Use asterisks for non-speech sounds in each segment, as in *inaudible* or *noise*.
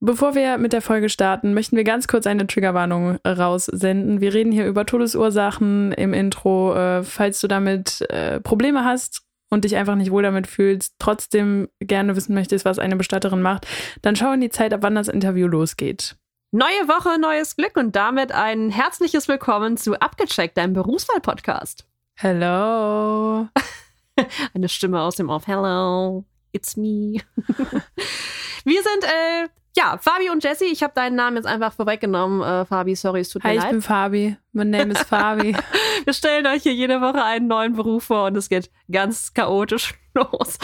Bevor wir mit der Folge starten, möchten wir ganz kurz eine Triggerwarnung raussenden. Wir reden hier über Todesursachen im Intro. Äh, falls du damit äh, Probleme hast und dich einfach nicht wohl damit fühlst, trotzdem gerne wissen möchtest, was eine Bestatterin macht, dann schau in die Zeit, ab wann das Interview losgeht. Neue Woche, neues Glück und damit ein herzliches Willkommen zu Abgecheckt, deinem Berufswahl-Podcast. Hello. *laughs* Eine Stimme aus dem Off. Hello, it's me. *laughs* Wir sind, äh, ja, Fabi und Jesse. Ich habe deinen Namen jetzt einfach vorweggenommen. Äh, Fabi, sorry, es tut Hi, mir ich leid. bin Fabi. Mein Name ist Fabi. *laughs* Wir stellen euch hier jede Woche einen neuen Beruf vor und es geht ganz chaotisch *laughs* los.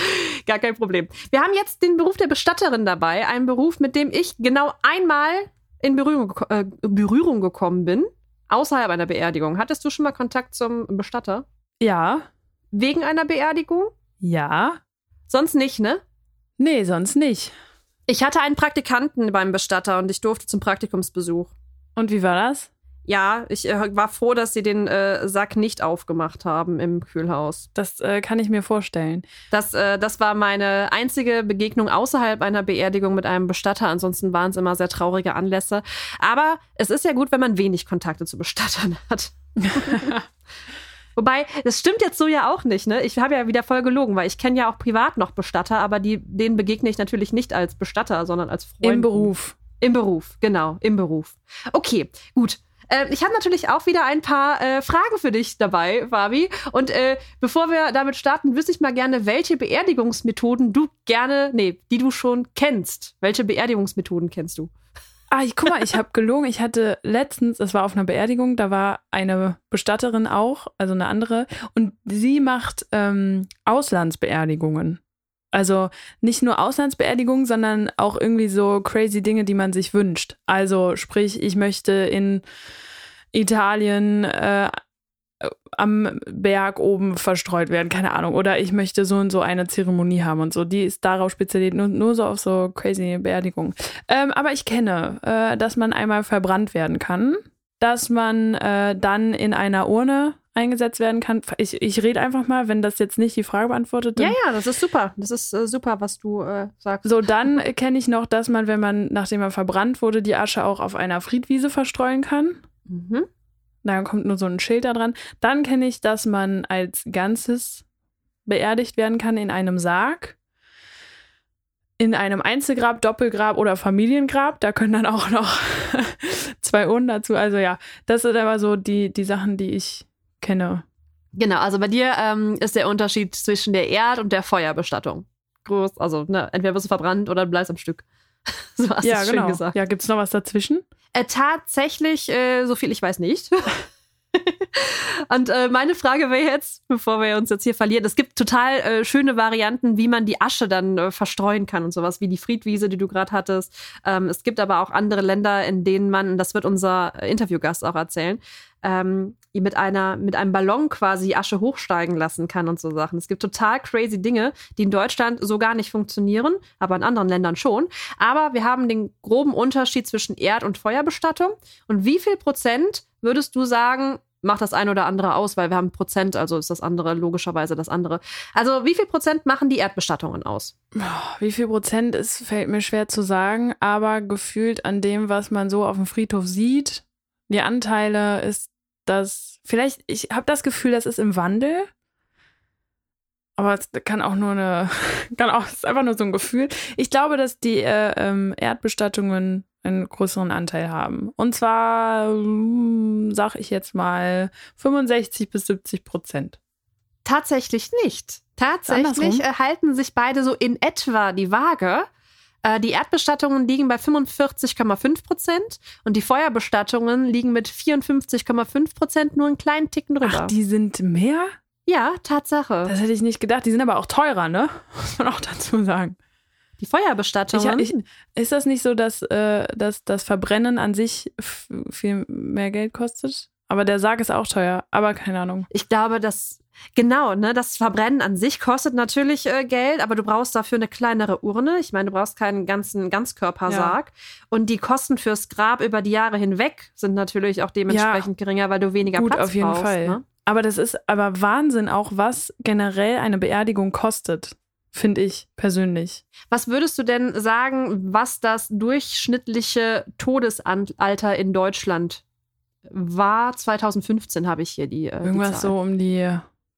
Gar kein Problem. Wir haben jetzt den Beruf der Bestatterin dabei. Ein Beruf, mit dem ich genau einmal in Berührung, äh, Berührung gekommen bin. Außerhalb einer Beerdigung. Hattest du schon mal Kontakt zum Bestatter? ja. Wegen einer Beerdigung? Ja. Sonst nicht, ne? Nee, sonst nicht. Ich hatte einen Praktikanten beim Bestatter und ich durfte zum Praktikumsbesuch. Und wie war das? Ja, ich äh, war froh, dass sie den äh, Sack nicht aufgemacht haben im Kühlhaus. Das äh, kann ich mir vorstellen. Das, äh, das war meine einzige Begegnung außerhalb einer Beerdigung mit einem Bestatter. Ansonsten waren es immer sehr traurige Anlässe. Aber es ist ja gut, wenn man wenig Kontakte zu Bestattern hat. *laughs* *laughs* Wobei, das stimmt jetzt so ja auch nicht, ne? Ich habe ja wieder voll gelogen, weil ich kenne ja auch privat noch Bestatter, aber die, denen begegne ich natürlich nicht als Bestatter, sondern als Freund. Im Beruf. Im Beruf, genau, im Beruf. Okay, gut. Äh, ich habe natürlich auch wieder ein paar äh, Fragen für dich dabei, Fabi. Und äh, bevor wir damit starten, wüsste ich mal gerne, welche Beerdigungsmethoden du gerne, nee, die du schon kennst. Welche Beerdigungsmethoden kennst du? Ah, ich, guck mal, ich habe gelogen. Ich hatte letztens, es war auf einer Beerdigung, da war eine Bestatterin auch, also eine andere, und sie macht ähm, Auslandsbeerdigungen. Also nicht nur Auslandsbeerdigungen, sondern auch irgendwie so crazy Dinge, die man sich wünscht. Also sprich, ich möchte in Italien äh, am Berg oben verstreut werden, keine Ahnung. Oder ich möchte so und so eine Zeremonie haben und so. Die ist darauf spezialisiert, nur, nur so auf so crazy Beerdigungen. Ähm, aber ich kenne, äh, dass man einmal verbrannt werden kann, dass man äh, dann in einer Urne eingesetzt werden kann. Ich, ich rede einfach mal, wenn das jetzt nicht die Frage beantwortet. Ja, ja, das ist super. Das ist äh, super, was du äh, sagst. So, dann kenne ich noch, dass man, wenn man, nachdem man verbrannt wurde, die Asche auch auf einer Friedwiese verstreuen kann. Mhm. Da kommt nur so ein Schild da dran. Dann kenne ich, dass man als Ganzes beerdigt werden kann in einem Sarg. In einem Einzelgrab, Doppelgrab oder Familiengrab. Da können dann auch noch *laughs* zwei Urnen dazu. Also ja, das sind aber so die, die Sachen, die ich kenne. Genau, also bei dir ähm, ist der Unterschied zwischen der Erd- und der Feuerbestattung. Groß, also ne, entweder wirst du verbrannt oder du bleibst am Stück. *laughs* so hast du ja, es schön genau. gesagt. Ja, gibt's noch was dazwischen? Äh, tatsächlich, äh, so viel ich weiß nicht. *laughs* Und äh, meine Frage wäre jetzt, bevor wir uns jetzt hier verlieren, es gibt total äh, schöne Varianten, wie man die Asche dann äh, verstreuen kann und sowas, wie die Friedwiese, die du gerade hattest. Ähm, es gibt aber auch andere Länder, in denen man, das wird unser Interviewgast auch erzählen, ähm, mit einer mit einem Ballon quasi Asche hochsteigen lassen kann und so Sachen. Es gibt total crazy Dinge, die in Deutschland so gar nicht funktionieren, aber in anderen Ländern schon. Aber wir haben den groben Unterschied zwischen Erd- und Feuerbestattung. Und wie viel Prozent würdest du sagen, macht das eine oder andere aus, weil wir haben Prozent, also ist das andere logischerweise das andere. Also wie viel Prozent machen die Erdbestattungen aus? Wie viel Prozent ist, fällt mir schwer zu sagen, aber gefühlt an dem, was man so auf dem Friedhof sieht, die Anteile ist das, vielleicht, ich habe das Gefühl, das ist im Wandel. Aber es kann auch nur eine, *laughs* kann auch, ist einfach nur so ein Gefühl. Ich glaube, dass die äh, ähm, Erdbestattungen einen größeren Anteil haben. Und zwar, ähm, sag ich jetzt mal, 65 bis 70 Prozent. Tatsächlich nicht. Tatsächlich Andersrum. äh, halten sich beide so in etwa die Waage. Äh, Die Erdbestattungen liegen bei 45,5 Prozent und die Feuerbestattungen liegen mit 54,5 Prozent nur einen kleinen Ticken drüber. Ach, die sind mehr? ja, Tatsache. Das hätte ich nicht gedacht. Die sind aber auch teurer, ne? *laughs* Muss man auch dazu sagen. die Ich, Feuerbestattungen. ich, ist das nicht so, dass, äh, dass das Verbrennen an sich viel mehr Geld kostet? Aber der Sarg ist auch teuer, aber keine Ahnung. Ich glaube, dass genau, ne, das Verbrennen an sich kostet natürlich äh, Geld, aber du brauchst dafür eine kleinere Urne. Ich meine, du brauchst keinen ganzen Ganzkörpersarg. Und die Kosten fürs Grab über die Jahre hinweg sind natürlich auch dementsprechend geringer, weil du weniger Gut, Platz auf jeden brauchst. Fall. Ne? Aber das ist aber Wahnsinn auch, was generell eine Beerdigung kostet. finde ich persönlich. Was würdest du denn sagen, was das durchschnittliche Todesalter in Deutschland war? 2015 habe ich hier die. Äh, Irgendwas die Zahl. so um die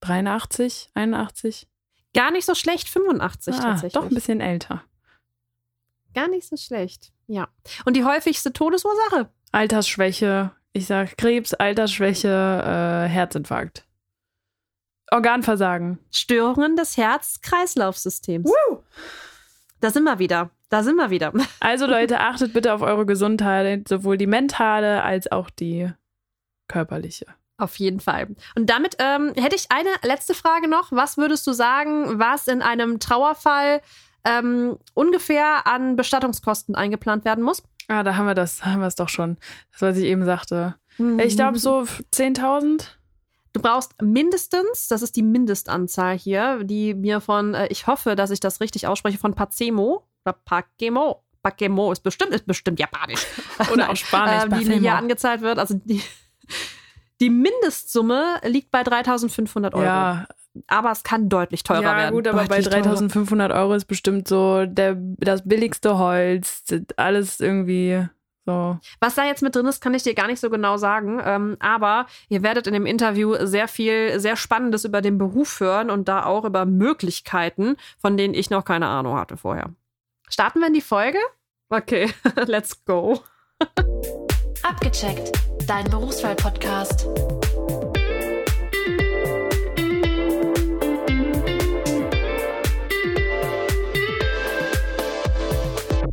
83, 81. Gar nicht so schlecht, 85 Ah, tatsächlich. doch ein bisschen älter. Gar nicht so schlecht. Ja. Und die häufigste Todesursache? Altersschwäche, ich sag Krebs, Altersschwäche, äh, Herzinfarkt. Organversagen. Störungen des Herz-Kreislauf-Systems. Da sind wir wieder. Da sind wir wieder. *laughs* Also Leute, achtet bitte auf eure Gesundheit, sowohl die mentale als auch die körperliche. Auf jeden Fall. Und damit ähm, hätte ich eine letzte Frage noch. Was würdest du sagen, was in einem Trauerfall ähm, ungefähr an Bestattungskosten eingeplant werden muss? Ah, da haben wir das, haben wir es doch schon. Das, was ich eben sagte. Ich glaube so 10.000. Du brauchst mindestens, das ist die Mindestanzahl hier, die mir von, äh, ich hoffe, dass ich das richtig ausspreche, von Pacemo oder Pacemo. Pacemo ist bestimmt, ist bestimmt japanisch. Oder auch *laughs* Spanisch, Ähm, die mir hier angezahlt wird. Also die, die Mindestsumme liegt bei 3500 Euro. Ja, Aber es kann deutlich teurer ja werden. gut, aber bei Deutlich teurer. 3.500 Euro ist bestimmt so der, das billigste Holz, alles irgendwie so. Was da jetzt mit drin ist, kann ich dir gar nicht so genau sagen. Ähm, aber ihr werdet in dem Interview sehr viel, sehr Spannendes über den Beruf hören und da auch über Möglichkeiten, von denen ich noch keine Ahnung hatte vorher. Starten wir in die Folge? Okay, *laughs* let's go. Abgecheckt, dein Berufswahl-Podcast.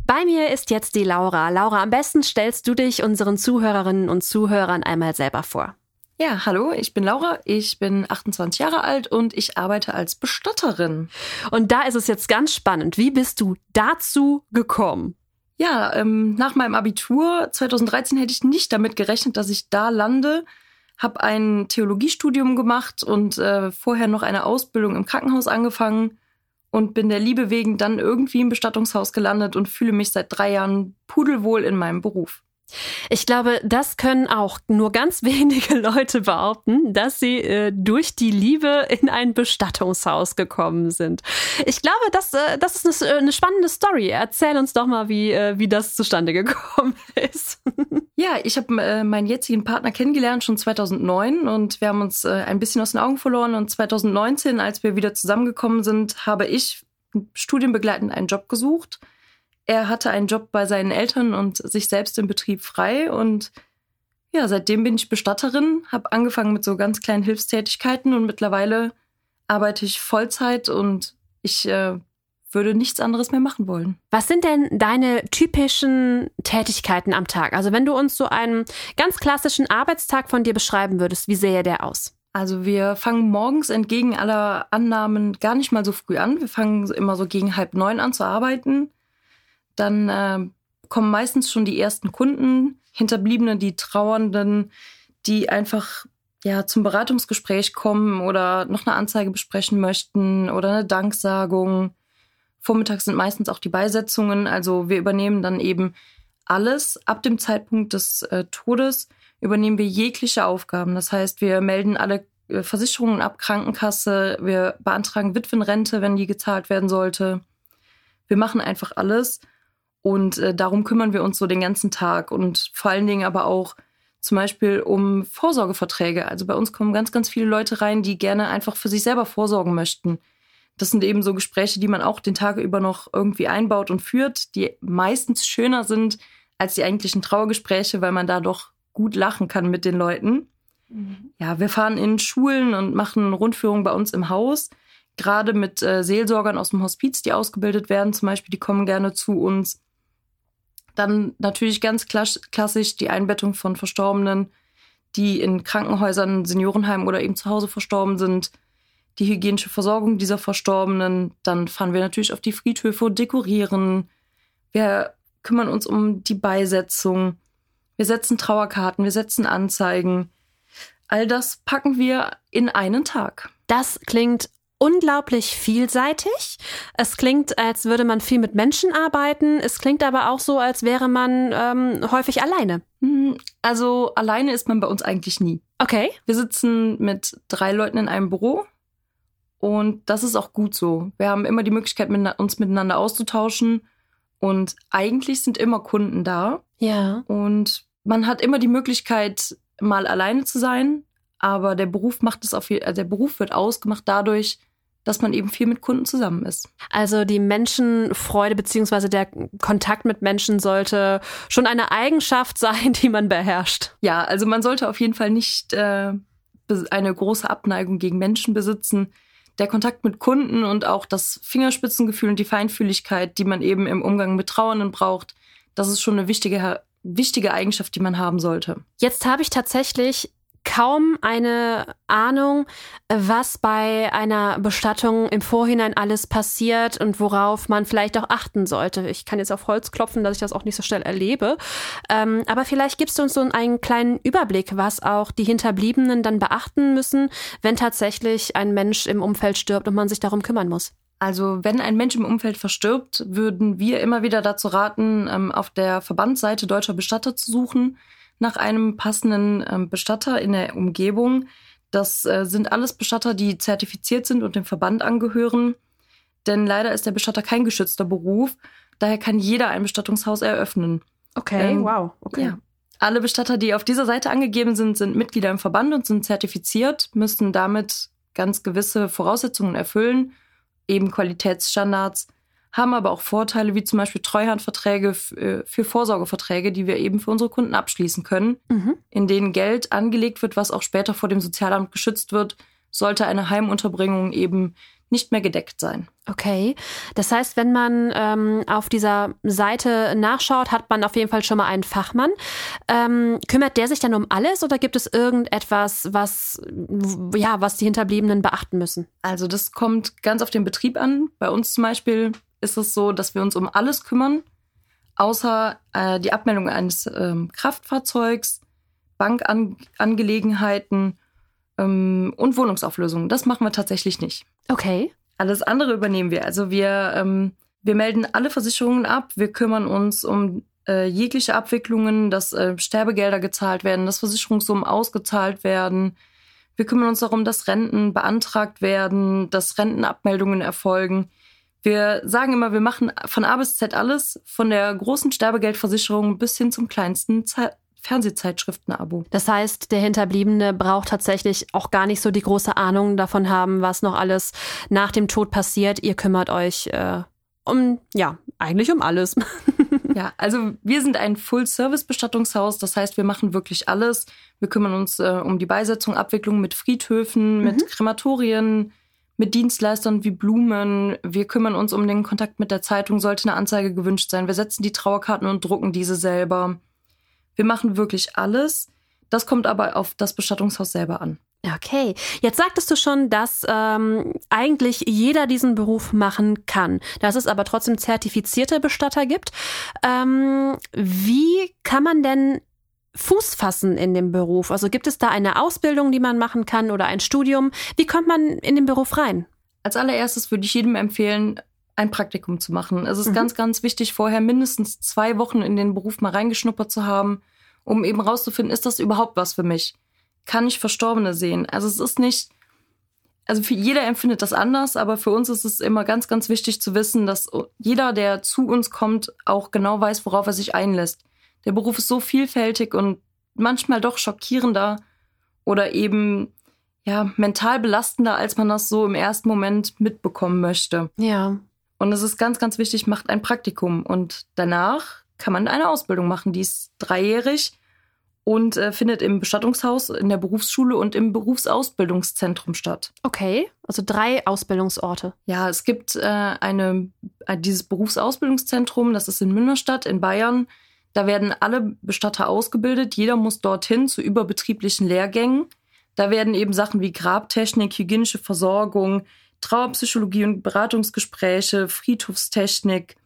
Bei mir ist jetzt die Laura. Laura, am besten stellst du dich unseren Zuhörerinnen und Zuhörern einmal selber vor. Ja, hallo, ich bin Laura, ich bin 28 Jahre alt und ich arbeite als Bestatterin. Und da ist es jetzt ganz spannend. Wie bist du dazu gekommen? Ja, ähm, nach meinem Abitur 2013 hätte ich nicht damit gerechnet, dass ich da lande. Hab ein Theologiestudium gemacht und äh, vorher noch eine Ausbildung im Krankenhaus angefangen und bin der Liebe wegen dann irgendwie im Bestattungshaus gelandet und fühle mich seit drei Jahren pudelwohl in meinem Beruf. Ich glaube, das können auch nur ganz *laughs* wenige Leute behaupten, dass sie äh, durch die Liebe in ein Bestattungshaus gekommen sind. Ich glaube, das, äh, das ist eine, eine spannende Story. Erzähl uns doch mal, wie, äh, wie das zustande gekommen *laughs* ist. Ja, ich habe äh, meinen jetzigen Partner kennengelernt schon 2009 und wir haben uns äh, ein bisschen aus den Augen verloren. Und 2019, als wir wieder zusammengekommen sind, habe ich studienbegleitend einen Job gesucht. Er hatte einen Job bei seinen Eltern und sich selbst im Betrieb frei. Und ja, seitdem bin ich Bestatterin, habe angefangen mit so ganz kleinen Hilfstätigkeiten und mittlerweile arbeite ich Vollzeit und ich äh, würde nichts anderes mehr machen wollen. Was sind denn deine typischen Tätigkeiten am Tag? Also wenn du uns so einen ganz klassischen Arbeitstag von dir beschreiben würdest, wie sähe der aus? Also wir fangen morgens entgegen aller Annahmen gar nicht mal so früh an. Wir fangen immer so gegen halb neun an zu arbeiten. Dann äh, kommen meistens schon die ersten Kunden, Hinterbliebene, die Trauernden, die einfach ja zum Beratungsgespräch kommen oder noch eine Anzeige besprechen möchten oder eine Danksagung. Vormittags sind meistens auch die Beisetzungen. Also wir übernehmen dann eben alles. Ab dem Zeitpunkt des äh, Todes übernehmen wir jegliche Aufgaben. Das heißt, wir melden alle äh, Versicherungen ab, Krankenkasse, wir beantragen Witwenrente, wenn die gezahlt werden sollte. Wir machen einfach alles und äh, darum kümmern wir uns so den ganzen Tag und vor allen Dingen aber auch zum Beispiel um Vorsorgeverträge. Also bei uns kommen ganz, ganz viele Leute rein, die gerne einfach für sich selber vorsorgen möchten. Das sind eben so Gespräche, die man auch den Tag über noch irgendwie einbaut und führt, die meistens schöner sind als die eigentlichen Trauergespräche, weil man da doch gut lachen kann mit den Leuten. Ja, wir fahren in Schulen und machen Rundführungen bei uns im Haus. Gerade mit äh, Seelsorgern aus dem Hospiz, die ausgebildet werden, zum Beispiel, die kommen gerne zu uns. Dann natürlich ganz klass klassisch die Einbettung von Verstorbenen, die in Krankenhäusern, Seniorenheimen oder eben zu Hause verstorben sind. Die hygienische Versorgung dieser Verstorbenen. Dann fahren wir natürlich auf die Friedhöfe und dekorieren. Wir kümmern uns um die Beisetzung. Wir setzen Trauerkarten, wir setzen Anzeigen. All das packen wir in einen Tag. Das klingt unglaublich vielseitig. Es klingt, als würde man viel mit Menschen arbeiten. Es klingt aber auch so, als wäre man ähm, häufig alleine. Hm, Also alleine ist man bei uns eigentlich nie. Okay. Wir sitzen mit drei Leuten in einem Büro Und das ist auch gut so. Wir haben immer die Möglichkeit, uns miteinander auszutauschen. Und eigentlich sind immer Kunden da. Ja. Und man hat immer die Möglichkeit, mal alleine zu sein. Aber der Beruf macht es auf, also der Beruf wird ausgemacht dadurch, dass man eben viel mit Kunden zusammen ist. Also die Menschenfreude beziehungsweise der Kontakt mit Menschen sollte schon eine Eigenschaft *laughs* sein, die man beherrscht. Ja, also man sollte auf jeden Fall nicht äh, eine große Abneigung gegen Menschen besitzen der Kontakt mit Kunden und auch das Fingerspitzengefühl und die Feinfühligkeit, die man eben im Umgang mit Trauernden braucht, das ist schon eine wichtige, wichtige Eigenschaft, die man haben sollte. Jetzt habe ich tatsächlich kaum eine Ahnung, was bei einer Bestattung im Vorhinein alles passiert und worauf man vielleicht auch achten sollte. Ich kann jetzt auf Holz klopfen, dass ich das auch nicht so schnell erlebe. Ähm, aber vielleicht gibst du uns so einen kleinen Überblick, was auch die Hinterbliebenen dann beachten müssen, wenn tatsächlich ein Mensch im Umfeld stirbt und man sich darum kümmern muss. Also wenn ein Mensch im Umfeld verstirbt, würden wir immer wieder dazu raten, ähm, auf der Verbandsseite Deutscher Bestatter zu suchen nach einem passenden ähm, Bestatter in der Umgebung. Das äh, sind alles Bestatter, die zertifiziert sind und dem Verband angehören. Denn leider ist der Bestatter kein geschützter Beruf. Daher kann jeder ein Bestattungshaus eröffnen. Okay, ähm, wow. Okay. Ja. Alle Bestatter, die auf dieser Seite angegeben sind, sind Mitglieder im Verband und sind zertifiziert, müssen damit ganz gewisse Voraussetzungen erfüllen, eben Qualitätsstandards haben aber auch Vorteile wie zum Beispiel Treuhandverträge äh, für Vorsorgeverträge, die wir eben für unsere Kunden abschließen können, mhm. in denen Geld angelegt wird, was auch später vor dem Sozialamt geschützt wird, sollte eine Heimunterbringung eben nicht mehr gedeckt sein. Okay, das heißt, wenn man ähm, auf dieser Seite nachschaut, hat man auf jeden Fall schon mal einen Fachmann. Ähm, kümmert der sich dann um alles oder gibt es irgendetwas, was ja, was die Hinterbliebenen beachten müssen? Also das kommt ganz auf den Betrieb an. Bei uns zum Beispiel ist es so, dass wir uns um alles kümmern, außer äh, die Abmeldung eines ähm, Kraftfahrzeugs, Bankangelegenheiten ähm, und Wohnungsauflösungen. Das machen wir tatsächlich nicht. Okay. Alles andere übernehmen wir. Also wir, ähm, wir melden alle Versicherungen ab, wir kümmern uns um äh, jegliche Abwicklungen, dass äh, Sterbegelder gezahlt werden, dass Versicherungssummen ausgezahlt werden. Wir kümmern uns darum, dass Renten beantragt werden, dass Rentenabmeldungen erfolgen. Wir sagen immer, wir machen von A bis Z alles, von der großen Sterbegeldversicherung bis hin zum kleinsten Ze Fernsehzeitschriften-Abo. Das heißt, der Hinterbliebene braucht tatsächlich auch gar nicht so die große Ahnung davon haben, was noch alles nach dem Tod passiert. Ihr kümmert euch äh, um, ja, eigentlich um alles. *laughs* ja, also wir sind ein Full-Service-Bestattungshaus. Das heißt, wir machen wirklich alles. Wir kümmern uns äh, um die Beisetzung, Abwicklung mit Friedhöfen, mhm. mit Krematorien, mit Dienstleistern wie Blumen. Wir kümmern uns um den Kontakt mit der Zeitung, sollte eine Anzeige gewünscht sein. Wir setzen die Trauerkarten und drucken diese selber. Wir machen wirklich alles. Das kommt aber auf das Bestattungshaus selber an. Okay, jetzt sagtest du schon, dass ähm, eigentlich jeder diesen Beruf machen kann, dass es aber trotzdem zertifizierte Bestatter gibt. Ähm, wie kann man denn Fuß fassen in dem Beruf? Also gibt es da eine Ausbildung, die man machen kann oder ein Studium? Wie kommt man in den Beruf rein? Als allererstes würde ich jedem empfehlen, ein Praktikum zu machen. Es ist mhm. ganz, ganz wichtig, vorher mindestens zwei Wochen in den Beruf mal reingeschnuppert zu haben, um eben rauszufinden, ist das überhaupt was für mich? Kann ich Verstorbene sehen? Also es ist nicht, also für jeder empfindet das anders, aber für uns ist es immer ganz, ganz wichtig zu wissen, dass jeder, der zu uns kommt, auch genau weiß, worauf er sich einlässt der Beruf ist so vielfältig und manchmal doch schockierender oder eben ja mental belastender, als man das so im ersten Moment mitbekommen möchte. Ja. Und es ist ganz, ganz wichtig, macht ein Praktikum und danach kann man eine Ausbildung machen. Die ist dreijährig und äh, findet im Bestattungshaus, in der Berufsschule und im Berufsausbildungszentrum statt. Okay, also drei Ausbildungsorte. Ja, es gibt äh, eine, äh, dieses Berufsausbildungszentrum, das ist in Münnerstadt in Bayern. Da werden alle Bestatter ausgebildet. Jeder muss dorthin zu überbetrieblichen Lehrgängen. Da werden eben Sachen wie Grabtechnik, hygienische Versorgung, Trauerpsychologie und Beratungsgespräche, Friedhofstechnik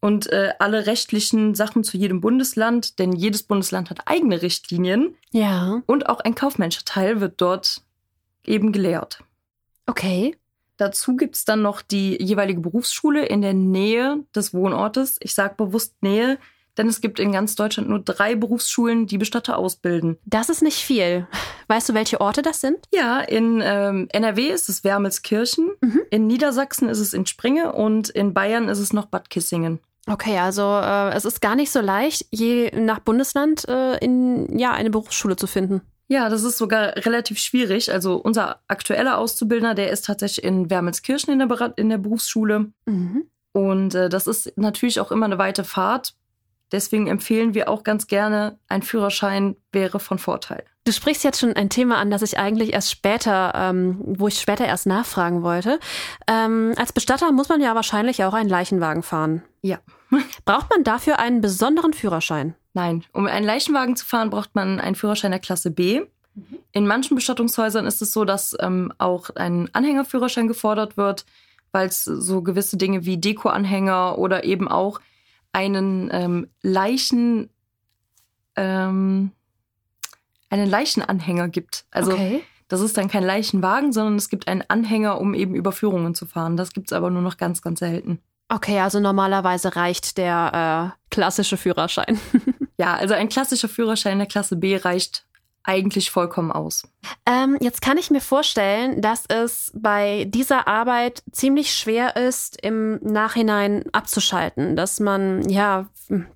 und äh, alle rechtlichen Sachen zu jedem Bundesland, denn jedes Bundesland hat eigene Richtlinien. Ja. Und auch ein kaufmännischer Teil wird dort eben gelehrt. Okay. Dazu gibt's dann noch die jeweilige Berufsschule in der Nähe des Wohnortes. Ich sage bewusst Nähe, denn es gibt in ganz Deutschland nur drei Berufsschulen, die Bestatter ausbilden. Das ist nicht viel. Weißt du, welche Orte das sind? Ja, in ähm, NRW ist es Wermelskirchen, Mhm. in Niedersachsen ist es in Springe und in Bayern ist es noch Bad Kissingen. Okay, also äh, es ist gar nicht so leicht, je nach Bundesland äh, in ja eine Berufsschule zu finden. Ja, das ist sogar relativ schwierig. Also unser aktueller Auszubildender, der ist tatsächlich in Wermelskirchen in der, in der Berufsschule. Mhm. Und äh, das ist natürlich auch immer eine weite Fahrt. Deswegen empfehlen wir auch ganz gerne, ein Führerschein wäre von Vorteil. Du sprichst jetzt schon ein Thema an, das ich eigentlich erst später, ähm, wo ich später erst nachfragen wollte. Ähm, als Bestatter muss man ja wahrscheinlich auch einen Leichenwagen fahren. Ja. *laughs* Braucht man dafür einen besonderen Führerschein? Nein, um einen Leichenwagen zu fahren, braucht man einen Führerschein der Klasse B. In manchen Bestattungshäusern ist es so, dass ähm, auch ein Anhängerführerschein gefordert wird, weil es so gewisse Dinge wie Dekoanhänger oder eben auch einen ähm, Leichen, ähm, einen Leichenanhänger gibt. Also okay. das ist dann kein Leichenwagen, sondern es gibt einen Anhänger, um eben Überführungen zu fahren. Das gibt's aber nur noch ganz, ganz selten. Okay, also normalerweise reicht der äh, klassische Führerschein. *laughs* Ja, also ein klassischer Führerschein der Klasse B reicht eigentlich vollkommen aus. Ähm, jetzt kann ich mir vorstellen, dass es bei dieser Arbeit ziemlich schwer ist, im Nachhinein abzuschalten, dass man, ja,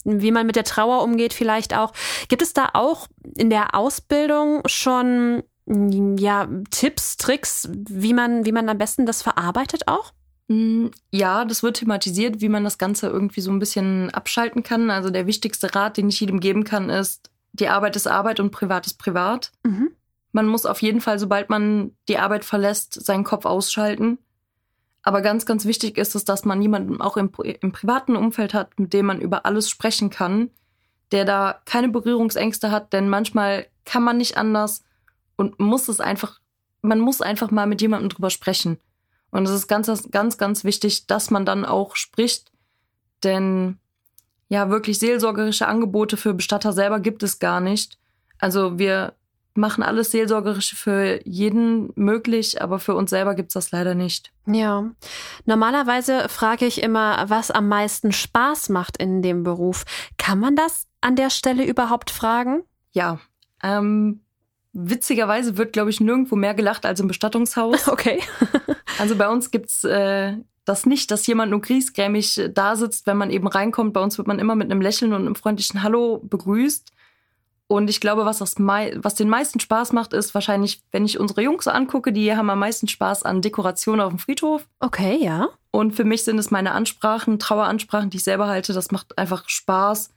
wie man mit der Trauer umgeht, vielleicht auch. Gibt es da auch in der Ausbildung schon, ja, Tipps, Tricks, wie man, wie man am besten das verarbeitet auch? Mm, Ja, das wird thematisiert, wie man das Ganze irgendwie so ein bisschen abschalten kann. Also der wichtigste Rat, den ich jedem geben kann, ist, die Arbeit ist Arbeit und Privat ist Privat. Mhm. Man muss auf jeden Fall, sobald man die Arbeit verlässt, seinen Kopf ausschalten. Aber ganz, ganz wichtig ist es, dass man jemanden auch im, im privaten Umfeld hat, mit dem man über alles sprechen kann, der da keine Berührungsängste hat, denn manchmal kann man nicht anders und muss es einfach, man muss einfach mal mit jemandem drüber sprechen. Und es ist ganz, ganz, ganz wichtig, dass man dann auch spricht, denn ja, wirklich seelsorgerische Angebote für Bestatter selber gibt es gar nicht. Also wir machen alles Seelsorgerische für jeden möglich, aber für uns selber gibt's das leider nicht. Ja. Normalerweise frage ich immer, was am meisten Spaß macht in dem Beruf. Kann man das an der Stelle überhaupt fragen? Ja, ähm, witzigerweise wird, glaube ich, nirgendwo mehr gelacht als im Bestattungshaus. *laughs* Okay. Also bei uns gibt's äh, das nicht, dass jemand nur griesgrämig äh, da sitzt, wenn man eben reinkommt. Bei uns wird man immer mit einem Lächeln und einem freundlichen Hallo begrüßt. Und ich glaube, was, das mei was den meisten Spaß macht, ist wahrscheinlich, wenn ich unsere Jungs angucke, die haben am meisten Spaß an Dekoration auf dem Friedhof. Okay, ja. Und für mich sind es meine Ansprachen, Traueransprachen, die ich selber halte. Das macht einfach Spaß,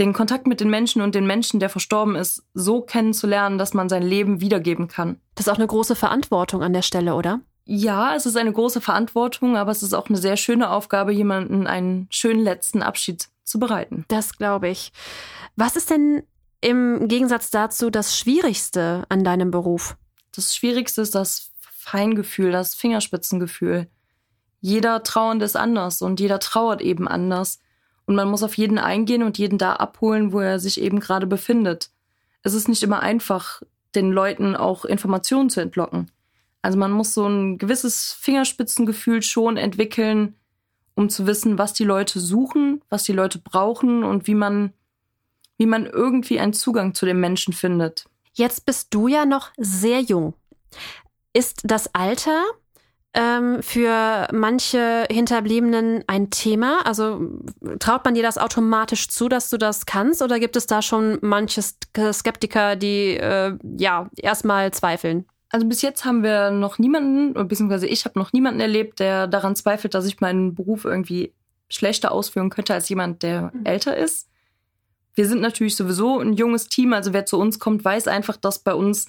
den Kontakt mit den Menschen und den Menschen, der verstorben ist, so kennenzulernen, dass man sein Leben wiedergeben kann. Das ist auch eine große Verantwortung an der Stelle, oder? Ja, es ist eine große Verantwortung, aber es ist auch eine sehr schöne Aufgabe, jemanden einen schönen letzten Abschied zu bereiten. Das glaube ich. Was ist denn im Gegensatz dazu das Schwierigste an deinem Beruf? Das Schwierigste ist das Feingefühl, das Fingerspitzengefühl. Jeder Trauernde ist anders und jeder trauert eben anders. Und man muss auf jeden eingehen und jeden da abholen, wo er sich eben gerade befindet. Es ist nicht immer einfach, den Leuten auch Informationen zu entlocken. Also man muss so ein gewisses Fingerspitzengefühl schon entwickeln, um zu wissen, was die Leute suchen, was die Leute brauchen und wie man, wie man irgendwie einen Zugang zu dem Menschen findet. Jetzt bist du ja noch sehr jung. Ist das Alter ähm, für manche Hinterbliebenen ein Thema? Also traut man dir das automatisch zu, dass du das kannst? Oder gibt es da schon manche Skeptiker, die äh, ja erstmal zweifeln? Also bis jetzt haben wir noch niemanden, oder beziehungsweise ich habe noch niemanden erlebt, der daran zweifelt, dass ich meinen Beruf irgendwie schlechter ausführen könnte als jemand, der Mhm. älter ist. Wir sind natürlich sowieso ein junges Team, also wer zu uns kommt, weiß einfach, dass bei uns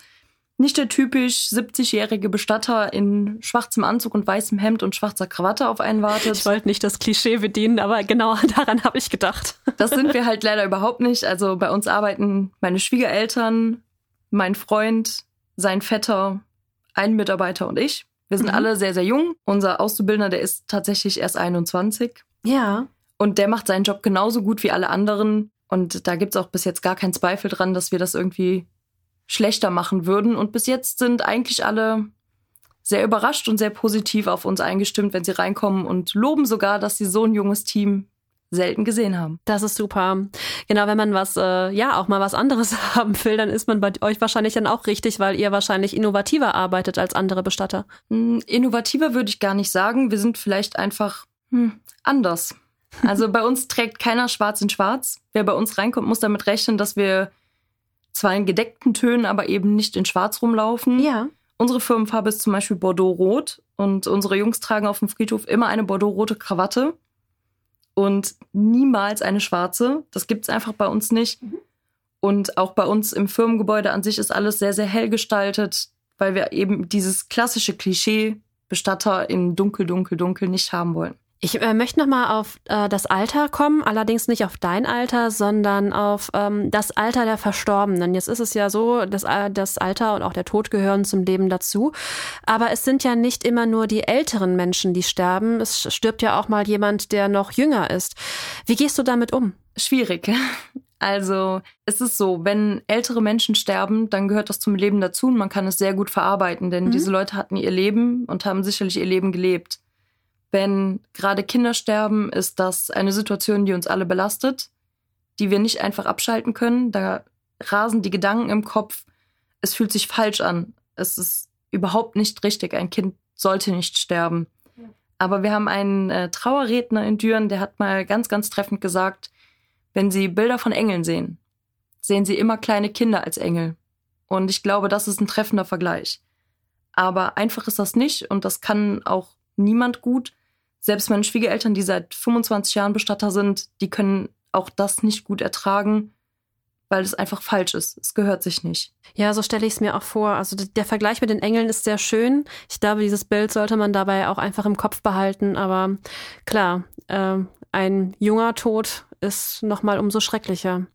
nicht der typisch 70-jährige Bestatter in schwarzem Anzug und weißem Hemd und schwarzer Krawatte auf einen wartet. Ich wollte nicht das Klischee bedienen, aber genau *laughs* daran habe ich gedacht. Das sind wir halt leider überhaupt nicht. Also bei uns arbeiten meine Schwiegereltern, mein Freund, sein Vetter, ein Mitarbeiter und ich. Wir sind Mhm. alle sehr, sehr jung. Unser Auszubildender, der ist tatsächlich erst 21 Ja. und der macht seinen Job genauso gut wie alle anderen. Und da gibt's auch bis jetzt gar keinen Zweifel dran, dass wir das irgendwie schlechter machen würden. Und bis jetzt sind eigentlich alle sehr überrascht und sehr positiv auf uns eingestimmt, wenn sie reinkommen und loben sogar, dass sie so ein junges Team selten gesehen haben. Das ist super. Genau, wenn man was, äh, ja, auch mal was anderes *laughs* haben will, dann ist man bei euch wahrscheinlich dann auch richtig, weil ihr wahrscheinlich innovativer arbeitet als andere Bestatter. Hm, innovativer würde ich gar nicht sagen. Wir sind vielleicht einfach hm, anders. Also bei uns trägt keiner schwarz in schwarz. Wer bei uns reinkommt, muss damit rechnen, dass wir zwar in gedeckten Tönen, aber eben nicht in schwarz rumlaufen. Ja. Unsere Firmenfarbe ist zum Beispiel Bordeaux-Rot und unsere Jungs tragen auf dem Friedhof immer eine Bordeaux-rote Krawatte und niemals eine schwarze. Das gibt es einfach bei uns nicht. Und auch bei uns im Firmengebäude an sich ist alles sehr, sehr hell gestaltet, weil wir eben dieses klassische Klischee Bestatter in dunkel, dunkel, dunkel nicht haben wollen. Ich äh, möchte nochmal auf äh, das Alter kommen, allerdings nicht auf dein Alter, sondern auf ähm, das Alter der Verstorbenen. Jetzt ist es ja so, dass äh, das Alter und auch der Tod gehören zum Leben dazu. Aber es sind ja nicht immer nur die älteren Menschen, die sterben. Es stirbt ja auch mal jemand, der noch jünger ist. Wie gehst du damit um? Schwierig. *laughs* Also es ist so, wenn ältere Menschen sterben, dann gehört das zum Leben dazu und man kann es sehr gut verarbeiten, denn Mhm. diese Leute hatten ihr Leben und haben sicherlich ihr Leben gelebt. Wenn gerade Kinder sterben, ist das eine Situation, die uns alle belastet, die wir nicht einfach abschalten können. Da rasen die Gedanken im Kopf. Es fühlt sich falsch an. Es ist überhaupt nicht richtig. Ein Kind sollte nicht sterben. Aber wir haben einen äh, Trauerredner in Düren, der hat mal ganz, ganz treffend gesagt, wenn Sie Bilder von Engeln sehen, sehen Sie immer kleine Kinder als Engel. Und ich glaube, das ist ein treffender Vergleich. Aber einfach ist das nicht und das kann auch niemand gut. Selbst meine Schwiegereltern, die seit 25 Jahren Bestatter sind, die können auch das nicht gut ertragen, weil es einfach falsch ist. Es gehört sich nicht. Ja, so stelle ich es mir auch vor. Also der Vergleich mit den Engeln ist sehr schön. Ich glaube, dieses Bild sollte man dabei auch einfach im Kopf behalten. Aber klar, ähm, ein junger Tod ist nochmal umso schrecklicher.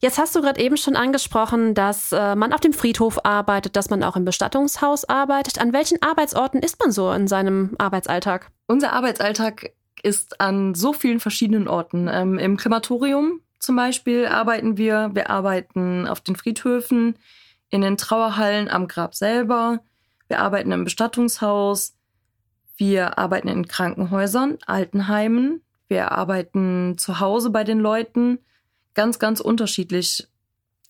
Jetzt hast du gerade eben schon angesprochen, dass äh, man auf dem Friedhof arbeitet, dass man auch im Bestattungshaus arbeitet. An welchen Arbeitsorten ist man so in seinem Arbeitsalltag? Unser Arbeitsalltag ist an so vielen verschiedenen Orten. Ähm, Im Krematorium zum Beispiel arbeiten wir. Wir arbeiten auf den Friedhöfen, in den Trauerhallen am Grab selber. Wir arbeiten im Bestattungshaus. Wir arbeiten in Krankenhäusern, Altenheimen. Wir arbeiten zu Hause bei den Leuten. Ganz, ganz unterschiedlich.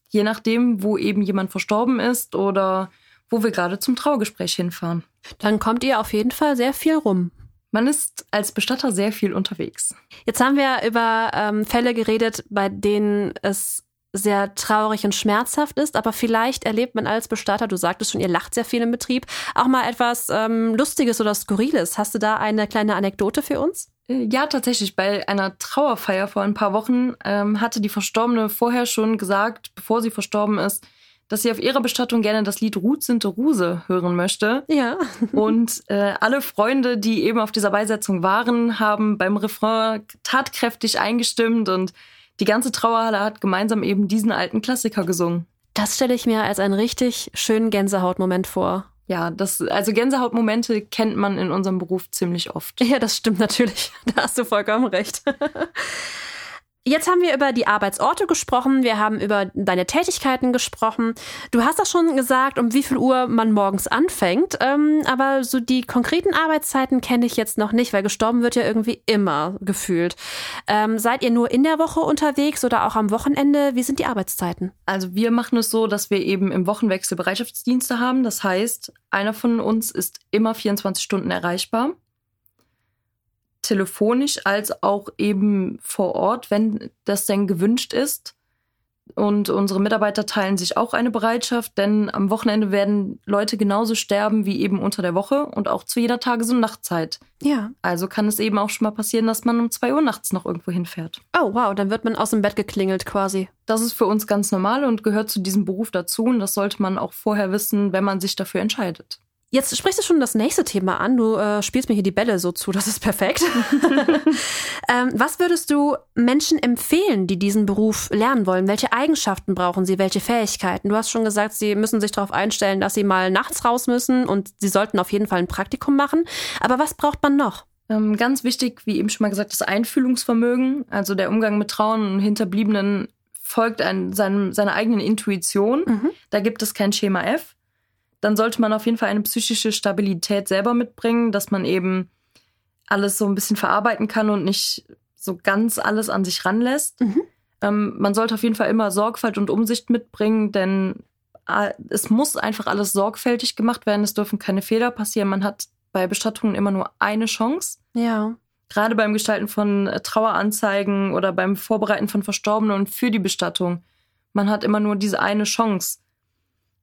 Je nachdem, wo eben jemand verstorben ist oder wo wir gerade zum Trauergespräch hinfahren. Dann kommt ihr auf jeden Fall sehr viel rum. Man ist als Bestatter sehr viel unterwegs. Jetzt haben wir über ähm, Fälle geredet, bei denen es sehr traurig und schmerzhaft ist, aber vielleicht erlebt man als Bestatter, du sagtest schon, ihr lacht sehr viel im Betrieb, auch mal etwas ähm, Lustiges oder Skurriles. Hast du da eine kleine Anekdote für uns? Äh, Ja, tatsächlich. Bei einer Trauerfeier vor ein paar Wochen ähm, hatte die Verstorbene vorher schon gesagt, bevor sie verstorben ist, dass sie auf ihrer Bestattung gerne das Lied Ruth sinte Ruse hören möchte. Ja. *laughs* Und äh, alle Freunde, die eben auf dieser Beisetzung waren, haben beim Refrain tatkräftig eingestimmt und die ganze Trauerhalle hat gemeinsam eben diesen alten Klassiker gesungen. Das stelle ich mir als einen richtig schönen Gänsehautmoment vor. Ja, das, also Gänsehautmomente kennt man in unserem Beruf ziemlich oft. Ja, das stimmt natürlich. *laughs* Da hast du vollkommen recht. *laughs* Jetzt haben wir über die Arbeitsorte gesprochen, wir haben über deine Tätigkeiten gesprochen. Du hast das schon gesagt, um wie viel Uhr man morgens anfängt, ähm, aber so die konkreten Arbeitszeiten kenne ich jetzt noch nicht, weil gestorben wird ja irgendwie immer gefühlt. Ähm, seid ihr nur in der Woche unterwegs oder auch am Wochenende? Wie sind die Arbeitszeiten? Also wir machen es so, dass wir eben im Wochenwechsel Bereitschaftsdienste haben. Das heißt, einer von uns ist immer 24 Stunden erreichbar. Telefonisch als auch eben vor Ort, wenn das denn gewünscht ist. Und unsere Mitarbeiter teilen sich auch eine Bereitschaft, denn am Wochenende werden Leute genauso sterben wie eben unter der Woche und auch zu jeder Tages- und Nachtzeit. Ja. Also kann es eben auch schon mal passieren, dass man um zwei Uhr nachts noch irgendwo hinfährt. Oh, wow, dann wird man aus dem Bett geklingelt quasi. Das ist für uns ganz normal und gehört zu diesem Beruf dazu. Und das sollte man auch vorher wissen, wenn man sich dafür entscheidet. Jetzt sprichst du schon das nächste Thema an. Du äh, spielst mir hier die Bälle so zu, das ist perfekt. *laughs* ähm, was würdest du Menschen empfehlen, die diesen Beruf lernen wollen? Welche Eigenschaften brauchen sie? Welche Fähigkeiten? Du hast schon gesagt, sie müssen sich darauf einstellen, dass sie mal nachts raus müssen und sie sollten auf jeden Fall ein Praktikum machen. Aber was braucht man noch? Ähm, ganz wichtig, wie eben schon mal gesagt, das Einfühlungsvermögen. Also der Umgang mit Trauern und Hinterbliebenen folgt ein, seinem, seiner eigenen Intuition. Mhm. Da gibt es kein Schema F. Dann sollte man auf jeden Fall eine psychische Stabilität selber mitbringen, dass man eben alles so ein bisschen verarbeiten kann und nicht so ganz alles an sich ranlässt. Mhm. Ähm, man sollte auf jeden Fall immer Sorgfalt und Umsicht mitbringen, denn äh, es muss einfach alles sorgfältig gemacht werden. Es dürfen keine Fehler passieren. Man hat bei Bestattungen immer nur eine Chance. Ja. Gerade beim Gestalten von äh, Traueranzeigen oder beim Vorbereiten von Verstorbenen und für die Bestattung. Man hat immer nur diese eine Chance.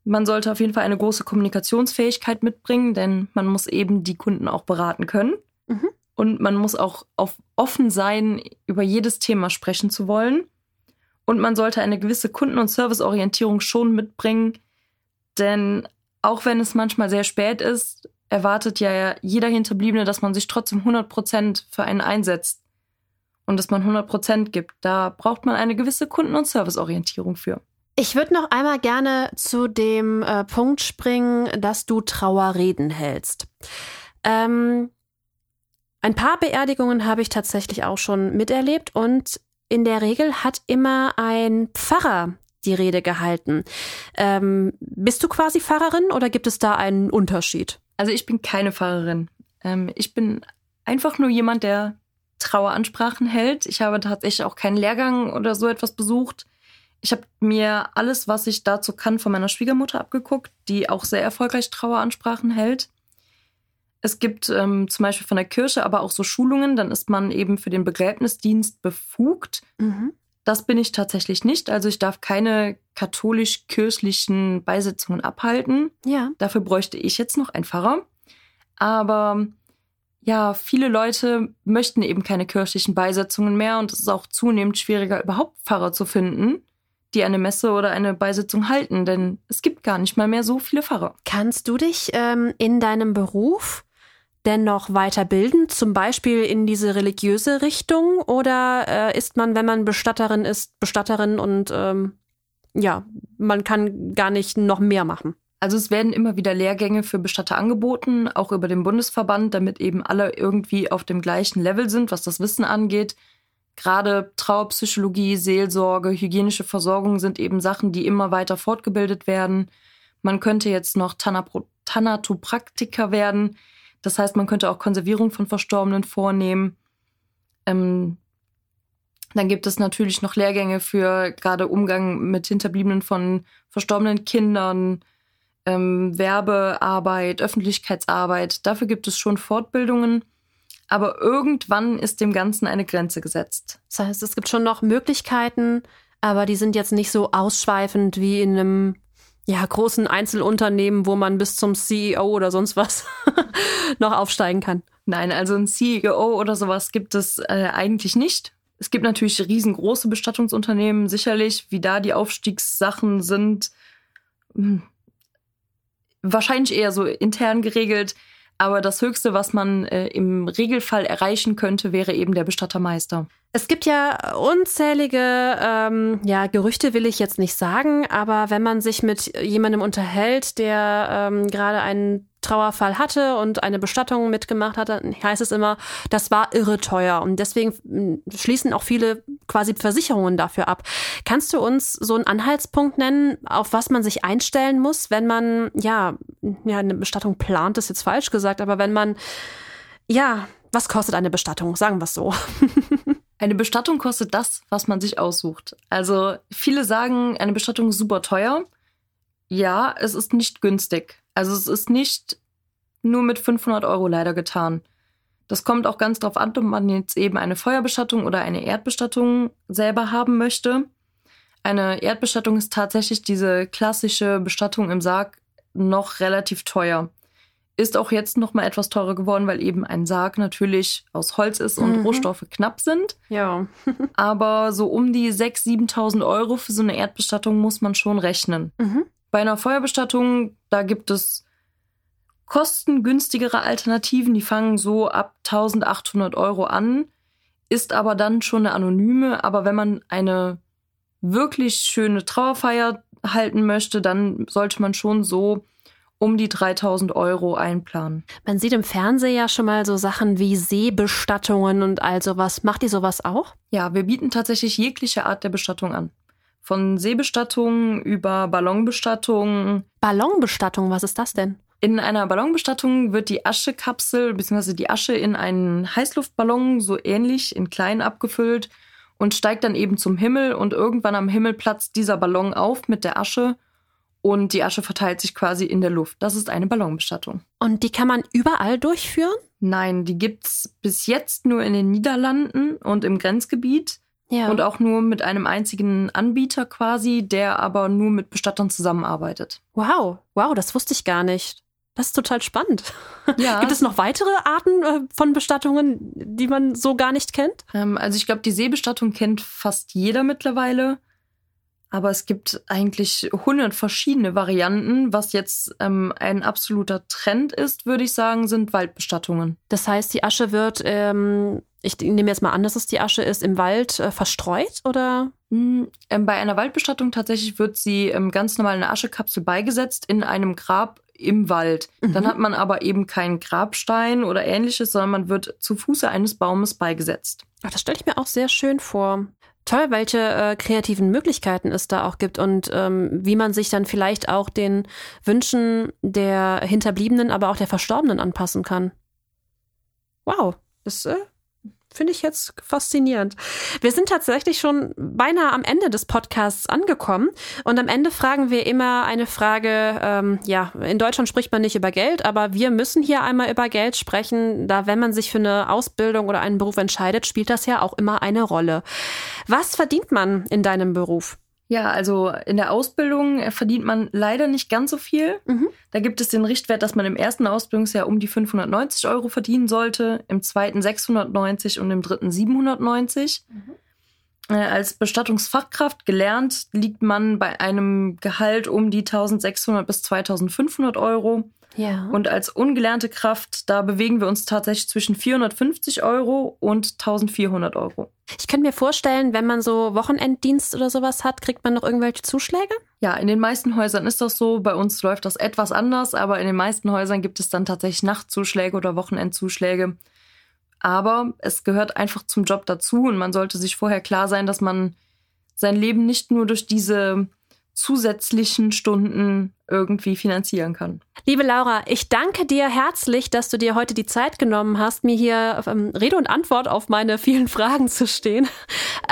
Man sollte auf jeden Fall eine große Kommunikationsfähigkeit mitbringen, denn man muss eben die Kunden auch beraten können. Mhm. Und man muss auch auf offen sein, über jedes Thema sprechen zu wollen. Und man sollte eine gewisse Kunden- und Serviceorientierung schon mitbringen, denn auch wenn es manchmal sehr spät ist, erwartet ja jeder Hinterbliebene, dass man sich trotzdem 100 Prozent für einen einsetzt und dass man 100 Prozent gibt. Da braucht man eine gewisse Kunden- und Serviceorientierung für. Ich würde noch einmal gerne zu dem äh, Punkt springen, dass du Trauerreden hältst. Ähm, ein paar Beerdigungen habe ich tatsächlich auch schon miterlebt und in der Regel hat immer ein Pfarrer die Rede gehalten. Ähm, bist du quasi Pfarrerin oder gibt es da einen Unterschied? Also ich bin keine Pfarrerin. Ähm, ich bin einfach nur jemand, der Traueransprachen hält. Ich habe tatsächlich auch keinen Lehrgang oder so etwas besucht. Ich habe mir alles, was ich dazu kann, von meiner Schwiegermutter abgeguckt, die auch sehr erfolgreich Traueransprachen hält. Es gibt ähm, zum Beispiel von der Kirche aber auch so Schulungen, dann ist man eben für den Begräbnisdienst befugt. Mhm. Das bin ich tatsächlich nicht. Also ich darf keine katholisch-kirchlichen Beisetzungen abhalten. Ja. Dafür bräuchte ich jetzt noch einen Pfarrer. Aber ja, viele Leute möchten eben keine kirchlichen Beisetzungen mehr und es ist auch zunehmend schwieriger, überhaupt Pfarrer zu finden, die eine Messe oder eine Beisetzung halten, denn es gibt gar nicht mal mehr so viele Pfarrer. Kannst du dich ähm, in deinem Beruf denn noch weiterbilden, zum Beispiel in diese religiöse Richtung? Oder äh, ist man, wenn man Bestatterin ist, Bestatterin und ähm, ja, man kann gar nicht noch mehr machen? Also es werden immer wieder Lehrgänge für Bestatter angeboten, auch über den Bundesverband, damit eben alle irgendwie auf dem gleichen Level sind, was das Wissen angeht. Gerade Trauerpsychologie, Seelsorge, hygienische Versorgung sind eben Sachen, die immer weiter fortgebildet werden. Man könnte jetzt noch Tanapro Thanatopraktiker werden. Das heißt, man könnte auch Konservierung von Verstorbenen vornehmen. Ähm, dann gibt es natürlich noch Lehrgänge für gerade Umgang mit Hinterbliebenen von verstorbenen Kindern, ähm, Werbearbeit, Öffentlichkeitsarbeit. Dafür gibt es schon Fortbildungen. Aber irgendwann ist dem Ganzen eine Grenze gesetzt. Das heißt, es gibt schon noch Möglichkeiten, aber die sind jetzt nicht so ausschweifend wie in einem ja, großen Einzelunternehmen, wo man bis zum CEO oder sonst was *laughs* noch aufsteigen kann. Nein, also ein CEO oder sowas gibt es äh, eigentlich nicht. Es gibt natürlich riesengroße Bestattungsunternehmen, sicherlich, wie da die Aufstiegssachen sind. Hm. Wahrscheinlich eher so intern geregelt. Aber das Höchste, was man äh, im Regelfall erreichen könnte, wäre eben der Bestattermeister. Es gibt ja unzählige, ähm, ja, Gerüchte will ich jetzt nicht sagen, aber wenn man sich mit jemandem unterhält, der ähm, gerade einen Trauerfall hatte und eine Bestattung mitgemacht hat, dann heißt es immer, das war irre teuer. Und deswegen mm, schließen auch viele quasi Versicherungen dafür ab. Kannst du uns so einen Anhaltspunkt nennen, auf was man sich einstellen muss, wenn man, ja, ja, eine Bestattung plant, ist jetzt falsch gesagt, aber wenn man, ja, was kostet eine Bestattung? Sagen wir es so. *laughs* Eine Bestattung kostet das, was man sich aussucht. Also viele sagen, eine Bestattung ist super teuer. Ja, es ist nicht günstig. Also es ist nicht nur mit 500 Euro leider getan. Das kommt auch ganz drauf an, ob man jetzt eben eine Feuerbestattung oder eine Erdbestattung selber haben möchte. Eine Erdbestattung ist tatsächlich diese klassische Bestattung im Sarg noch relativ teuer. Ist auch jetzt noch mal etwas teurer geworden, weil eben ein Sarg natürlich aus Holz ist und Mhm. Rohstoffe knapp sind. Ja. *laughs* Aber so um die 6.000, 7.000 Euro für so eine Erdbestattung muss man schon rechnen. Mhm. Bei einer Feuerbestattung, da gibt es kostengünstigere Alternativen, die fangen so ab 1800 Euro an, ist aber dann schon eine anonyme. Aber wenn man eine wirklich schöne Trauerfeier halten möchte, dann sollte man schon so um die 3000 Euro einplanen. Man sieht im Fernsehen ja schon mal so Sachen wie Seebestattungen und all sowas. Macht ihr sowas auch? Ja, wir bieten tatsächlich jegliche Art der Bestattung an. Von Seebestattung über Ballonbestattung. Ballonbestattung, was ist das denn? In einer Ballonbestattung wird die Aschekapsel bzw. die Asche in einen Heißluftballon so ähnlich in klein abgefüllt und steigt dann eben zum Himmel und irgendwann am Himmel platzt dieser Ballon auf mit der Asche und die Asche verteilt sich quasi in der Luft. Das ist eine Ballonbestattung. Und die kann man überall durchführen? Nein, die gibt's bis jetzt nur in den Niederlanden und im Grenzgebiet. Ja. Und auch nur mit einem einzigen Anbieter quasi, der aber nur mit Bestattern zusammenarbeitet. wow, wow, das wusste ich gar nicht. Das ist total spannend. Ja. *laughs* Gibt es noch weitere Arten äh, von Bestattungen, die man so gar nicht kennt? Ähm, also ich glaube, die Seebestattung kennt fast jeder mittlerweile. Aber es gibt eigentlich hundert verschiedene Varianten. Was jetzt ähm, ein absoluter Trend ist, würde ich sagen, sind Waldbestattungen. Das heißt, die Asche wird, ähm, ich nehme jetzt mal an, dass es die Asche ist, im Wald äh, verstreut oder? Hm, ähm, bei einer Waldbestattung tatsächlich wird sie ähm, ganz normal in eine Aschekapsel beigesetzt in einem Grab im Wald. Dann Mhm. hat man aber eben keinen Grabstein oder ähnliches, sondern man wird zu Fuße eines Baumes beigesetzt. Ach, das stelle ich mir auch sehr schön vor. Toll, welche äh, kreativen Möglichkeiten es da auch gibt und ähm, wie man sich dann vielleicht auch den Wünschen der Hinterbliebenen, aber auch der Verstorbenen anpassen kann. Wow, das äh, finde ich jetzt faszinierend. Wir sind tatsächlich schon beinahe am Ende des Podcasts angekommen und am Ende fragen wir immer eine Frage, ähm, ja, in Deutschland spricht man nicht über Geld, aber wir müssen hier einmal über Geld sprechen, da wenn man sich für eine Ausbildung oder einen Beruf entscheidet, spielt das ja auch immer eine Rolle. Was verdient man in deinem Beruf? Ja, also in der Ausbildung äh, verdient man leider nicht ganz so viel. Mhm. Da gibt es den Richtwert, dass man im ersten Ausbildungsjahr um die 590 Euro verdienen sollte, im zweiten 690 und im dritten 790. Äh, als Bestattungsfachkraft gelernt liegt man bei einem Gehalt um die 1600 bis 2500 Euro. Ja. Und als ungelernte Kraft, da bewegen wir uns tatsächlich zwischen 450 Euro und 1400 Euro. Ich könnte mir vorstellen, wenn man so Wochenenddienst oder sowas hat, kriegt man noch irgendwelche Zuschläge? Ja, in den meisten Häusern ist das so. Bei uns läuft das etwas anders, aber in den meisten Häusern gibt es dann tatsächlich Nachtzuschläge oder Wochenendzuschläge. Aber es gehört einfach zum Job dazu und man sollte sich vorher klar sein, dass man sein Leben nicht nur durch diese zusätzlichen Stunden irgendwie finanzieren kann. Liebe Laura, ich danke dir herzlich, dass du dir heute die Zeit genommen hast, mir hier ähm, Rede und Antwort auf meine vielen Fragen zu stehen. *laughs*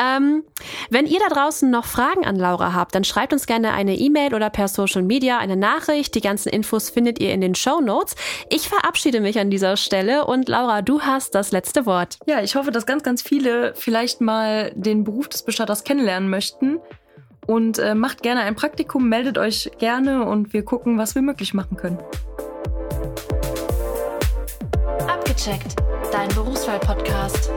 Ähm, wenn ihr da draußen noch Fragen an Laura habt, dann schreibt uns gerne eine E-Mail oder per Social Media eine Nachricht. Die ganzen Infos findet ihr in den Show Notes. Ich verabschiede mich an dieser Stelle und Laura, du hast das letzte Wort. Ja, ich hoffe, dass ganz, ganz viele vielleicht mal den Beruf des Bestatters kennenlernen möchten. Und äh, macht gerne ein Praktikum, meldet euch gerne und wir gucken, was wir möglich machen können. Abgecheckt. Dein Berufswahl-Podcast.